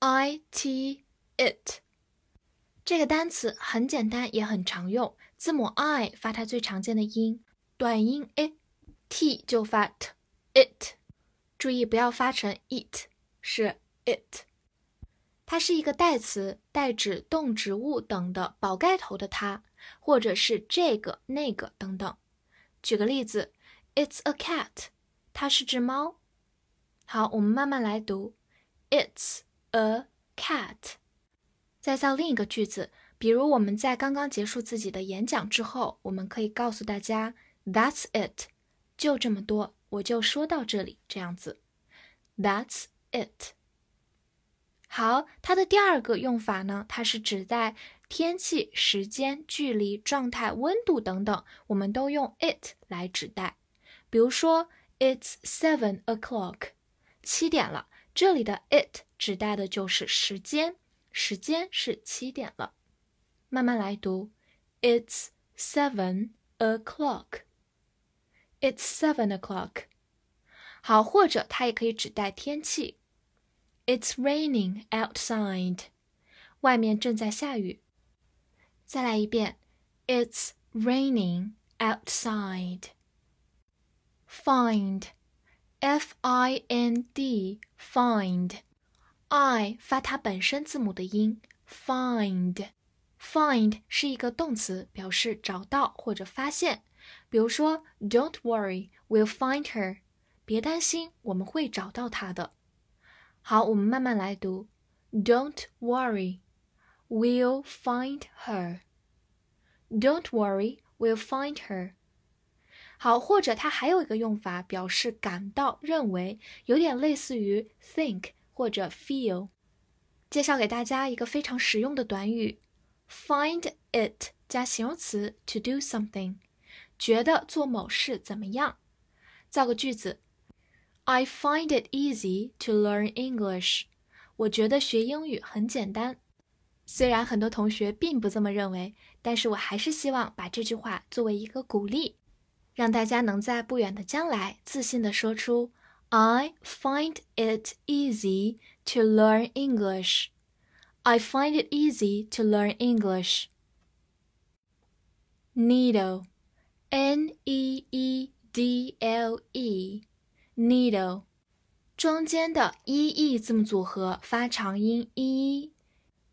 I T it 这个单词很简单，也很常用。字母 I 发它最常见的音，短音，It 就发 t it。注意不要发成 it，是 it。它是一个代词，代指动植物等的宝盖头的它，或者是这个、那个等等。举个例子，It's a cat，它是只猫。好，我们慢慢来读，It's。A cat。再造另一个句子，比如我们在刚刚结束自己的演讲之后，我们可以告诉大家，That's it，就这么多，我就说到这里，这样子。That's it。好，它的第二个用法呢，它是指代天气、时间、距离、状态、温度等等，我们都用 it 来指代。比如说，It's seven o'clock，七点了。这里的 it 指代的就是时间，时间是七点了。慢慢来读，It's seven o'clock. It's seven o'clock. 好，或者它也可以指代天气，It's raining outside. 外面正在下雨。再来一遍，It's raining outside. Find. F I N D find，I 发它本身字母的音，find，find 是一个动词，表示找到或者发现。比如说，Don't worry, we'll find her。别担心，我们会找到她的。好，我们慢慢来读，Don't worry, we'll find her。Don't worry, we'll find her。 好，或者它还有一个用法，表示感到、认为，有点类似于 think 或者 feel。介绍给大家一个非常实用的短语：find it 加形容词 to do something，觉得做某事怎么样。造个句子：I find it easy to learn English。我觉得学英语很简单。虽然很多同学并不这么认为，但是我还是希望把这句话作为一个鼓励。让大家能在不远的将来自信地说出 "I find it easy to learn English." I find it easy to learn English. Needle, N-E-E-D-L-E, needle，中间的 e-e 字母组合发长音 e，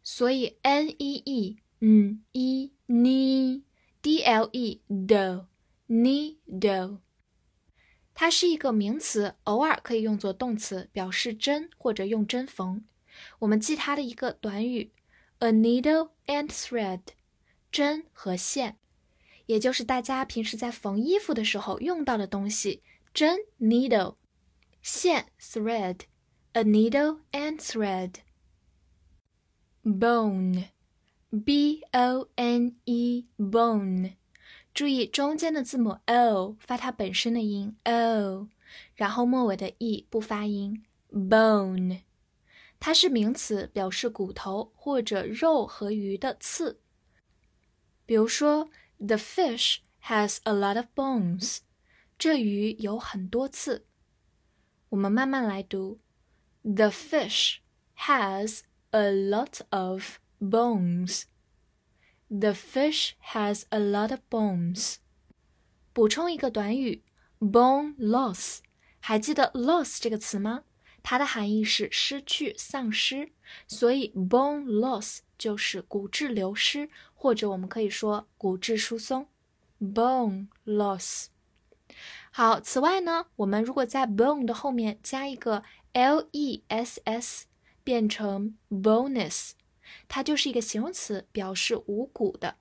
所以 n-e-e，嗯，e ne d-l-e do。 Needle，它是一个名词，偶尔可以用作动词，表示针或者用针缝。我们记它的一个短语：a needle and thread，针和线，也就是大家平时在缝衣服的时候用到的东西。针 needle，线 thread，a needle and thread。Bone，b o n e bone。注意中间的字母 o 发它本身的音 o，然后末尾的 e 不发音。bone，它是名词，表示骨头或者肉和鱼的刺。比如说，The fish has a lot of bones。这鱼有很多刺。我们慢慢来读，The fish has a lot of bones。The fish has a lot of bones。补充一个短语，bone loss。还记得 loss 这个词吗？它的含义是失去、丧失，所以 bone loss 就是骨质流失，或者我们可以说骨质疏松。bone loss。好，此外呢，我们如果在 bone 的后面加一个 l e s s，变成 bonus。它就是一个形容词，表示无骨的。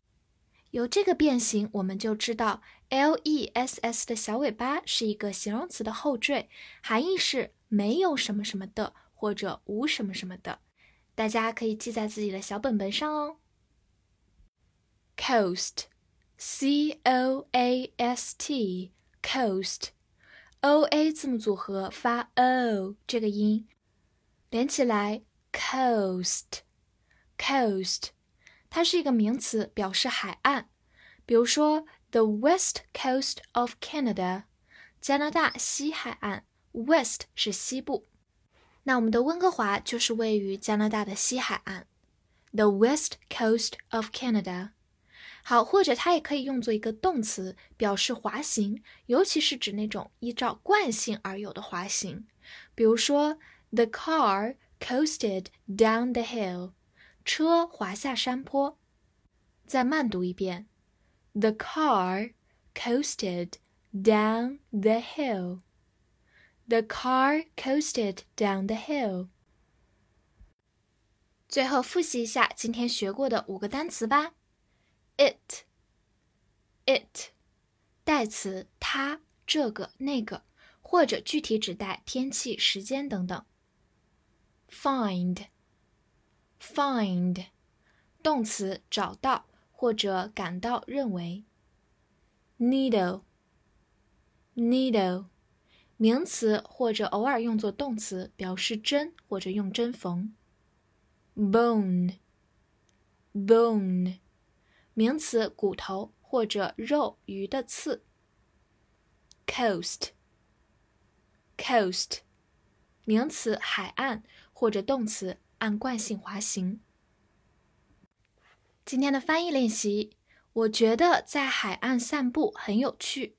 有这个变形，我们就知道 l e s s 的小尾巴是一个形容词的后缀，含义是没有什么什么的或者无什么什么的。大家可以记在自己的小本本上哦。Coast，C O A S T，coast，O A 字母组合发 O 这个音，连起来 Coast coast，coast，它是一个名词，表示海岸。比如说，the west coast of Canada，加拿大西海岸，west 是西部。那我们的温哥华就是位于加拿大的西海岸，the west coast of Canada。好，或者它也可以用作一个动词，表示滑行，尤其是指那种依照惯性而有的滑行。比如说，the car coasted down the hill， 车滑下山坡。再慢读一遍，the car coasted down the hill。The car coasted down the hill。最后复习一下今天学过的五个单词吧。It，it，代词它、这个、那个，或者具体指代天气、时间等等。 Find，find，动词找到或者感到、认为。Needle，needle。名词或者偶尔用作动词，表示针或者用针缝。bone，bone，名词骨头或者肉鱼的刺。coast，coast，名词海岸或者动词按惯性滑行。今天的翻译练习，我觉得在海岸散步很有趣。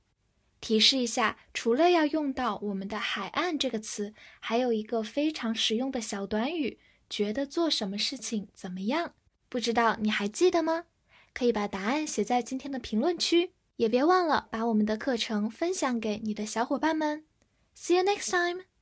提示一下，除了要用到我们的“海岸”这个词，还有一个非常实用的小短语，觉得做什么事情怎么样？不知道你还记得吗？可以把答案写在今天的评论区，也别忘了把我们的课程分享给你的小伙伴们。See you next time.